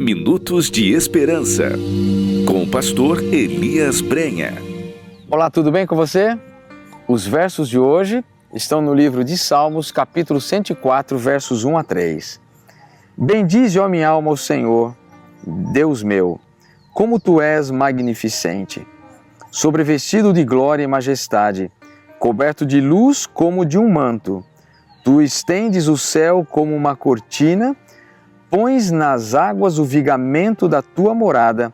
Minutos de Esperança, com o pastor Elias Brenha. Olá, tudo bem com você? Os versos de hoje estão no livro de Salmos, capítulo 104, versos 1 a 3. Bendize, ó minha alma, o Senhor, Deus meu, como tu és magnificente, sobrevestido de glória e majestade, coberto de luz como de um manto. Tu estendes o céu como uma cortina pões nas águas o vigamento da tua morada,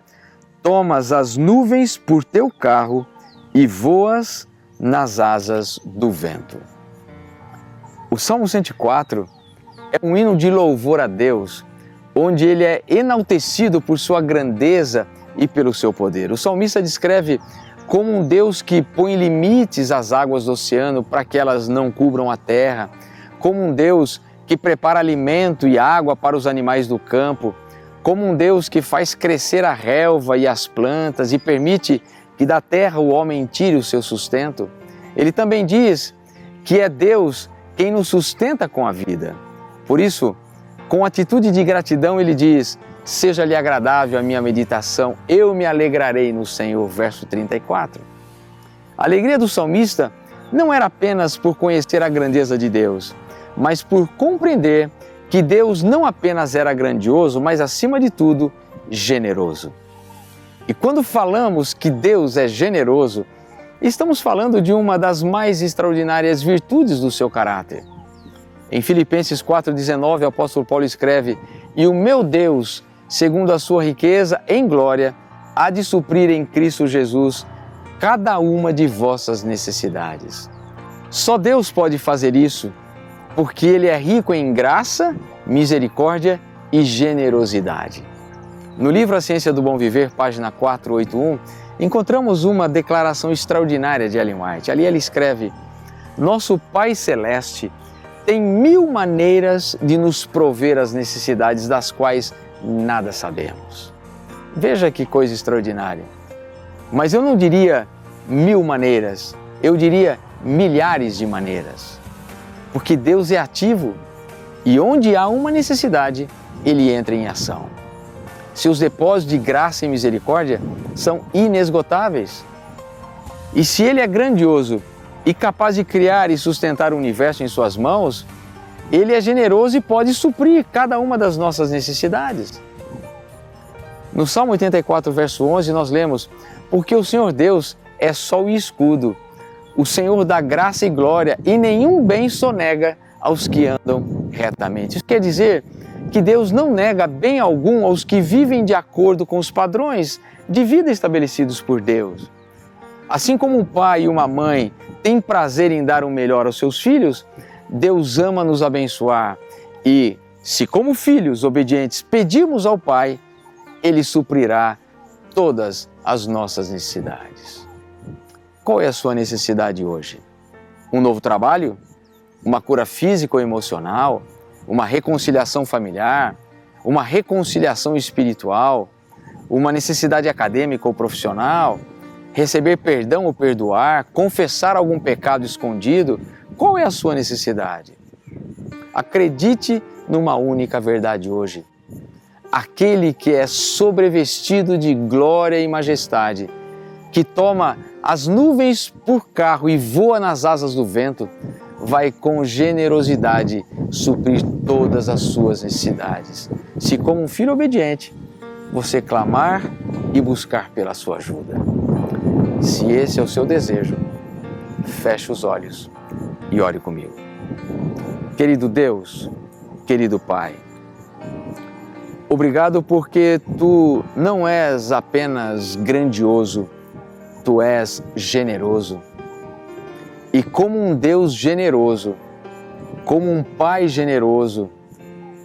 tomas as nuvens por teu carro e voas nas asas do vento. O Salmo 104 é um hino de louvor a Deus, onde ele é enaltecido por sua grandeza e pelo seu poder. O salmista descreve como um Deus que põe limites às águas do oceano para que elas não cubram a terra, como um Deus que prepara alimento e água para os animais do campo, como um Deus que faz crescer a relva e as plantas e permite que da terra o homem tire o seu sustento. Ele também diz que é Deus quem nos sustenta com a vida. Por isso, com atitude de gratidão, ele diz: Seja-lhe agradável a minha meditação, eu me alegrarei no Senhor. Verso 34. A alegria do salmista não era apenas por conhecer a grandeza de Deus, mas por compreender que Deus não apenas era grandioso, mas acima de tudo, generoso. E quando falamos que Deus é generoso, estamos falando de uma das mais extraordinárias virtudes do seu caráter. Em Filipenses 4,19, o apóstolo Paulo escreve: E o meu Deus, segundo a sua riqueza em glória, há de suprir em Cristo Jesus cada uma de vossas necessidades. Só Deus pode fazer isso porque Ele é rico em graça, misericórdia e generosidade. No livro A Ciência do Bom Viver, página 481, encontramos uma declaração extraordinária de Ellen White. Ali ele escreve: Nosso Pai Celeste tem mil maneiras de nos prover as necessidades das quais nada sabemos. Veja que coisa extraordinária. Mas eu não diria mil maneiras, eu diria milhares de maneiras porque Deus é ativo e onde há uma necessidade, ele entra em ação. Seus depósitos de graça e misericórdia são inesgotáveis. E se ele é grandioso e capaz de criar e sustentar o universo em suas mãos, ele é generoso e pode suprir cada uma das nossas necessidades. No Salmo 84, verso 11, nós lemos: Porque o Senhor Deus é sol e escudo, o Senhor dá graça e glória e nenhum bem sonega aos que andam retamente. Isso quer dizer que Deus não nega bem algum aos que vivem de acordo com os padrões de vida estabelecidos por Deus. Assim como um pai e uma mãe têm prazer em dar o melhor aos seus filhos, Deus ama nos abençoar e, se como filhos obedientes pedirmos ao Pai, Ele suprirá todas as nossas necessidades. Qual é a sua necessidade hoje? Um novo trabalho? Uma cura física ou emocional? Uma reconciliação familiar? Uma reconciliação espiritual? Uma necessidade acadêmica ou profissional? Receber perdão ou perdoar? Confessar algum pecado escondido? Qual é a sua necessidade? Acredite numa única verdade hoje. Aquele que é sobrevestido de glória e majestade, que toma as nuvens por carro e voa nas asas do vento, vai com generosidade suprir todas as suas necessidades. Se, como um filho obediente, você clamar e buscar pela sua ajuda. Se esse é o seu desejo, feche os olhos e ore comigo. Querido Deus, querido Pai, obrigado porque tu não és apenas grandioso, tu és generoso. E como um Deus generoso, como um Pai generoso,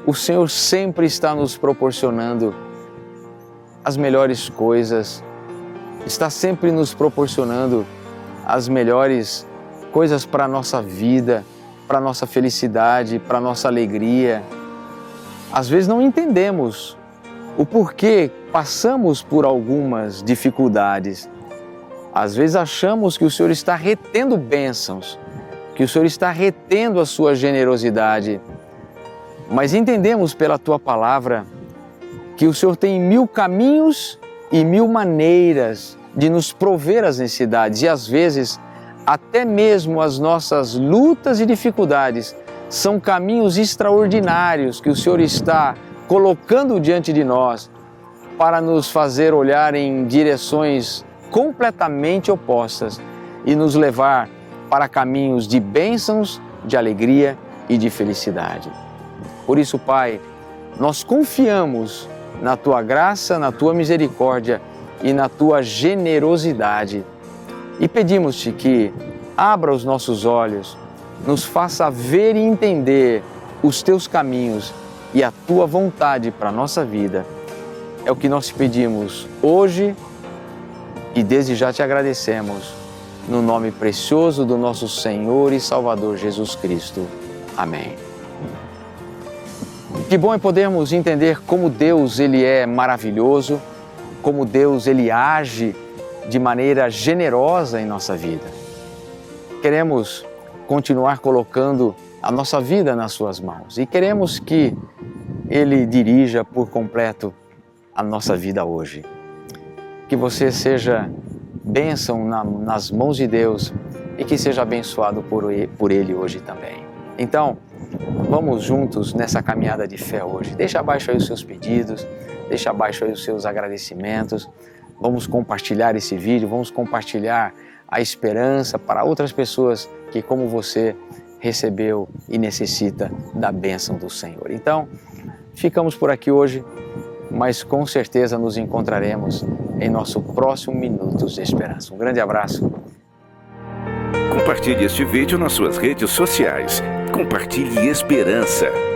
o Senhor sempre está nos proporcionando as melhores coisas, está sempre nos proporcionando as melhores coisas para a nossa vida, para a nossa felicidade, para a nossa alegria. Às vezes não entendemos o porquê passamos por algumas dificuldades às vezes achamos que o Senhor está retendo bênçãos, que o Senhor está retendo a sua generosidade, mas entendemos pela tua palavra que o Senhor tem mil caminhos e mil maneiras de nos prover as necessidades. E às vezes até mesmo as nossas lutas e dificuldades são caminhos extraordinários que o Senhor está colocando diante de nós para nos fazer olhar em direções completamente opostas e nos levar para caminhos de bênçãos, de alegria e de felicidade. Por isso, Pai, nós confiamos na tua graça, na tua misericórdia e na tua generosidade. E pedimos-te que abra os nossos olhos, nos faça ver e entender os teus caminhos e a tua vontade para a nossa vida. É o que nós pedimos hoje e desde já te agradecemos. No nome precioso do nosso Senhor e Salvador Jesus Cristo. Amém. Que bom é podermos entender como Deus ele é maravilhoso, como Deus ele age de maneira generosa em nossa vida. Queremos continuar colocando a nossa vida nas suas mãos e queremos que ele dirija por completo a nossa vida hoje. Que você seja bênção na, nas mãos de Deus e que seja abençoado por, por Ele hoje também. Então, vamos juntos nessa caminhada de fé hoje. Deixa abaixo aí os seus pedidos, deixa abaixo aí os seus agradecimentos. Vamos compartilhar esse vídeo, vamos compartilhar a esperança para outras pessoas que, como você, recebeu e necessita da bênção do Senhor. Então, ficamos por aqui hoje, mas com certeza nos encontraremos em nosso próximo Minutos de Esperança. Um grande abraço. Compartilhe este vídeo nas suas redes sociais. Compartilhe esperança.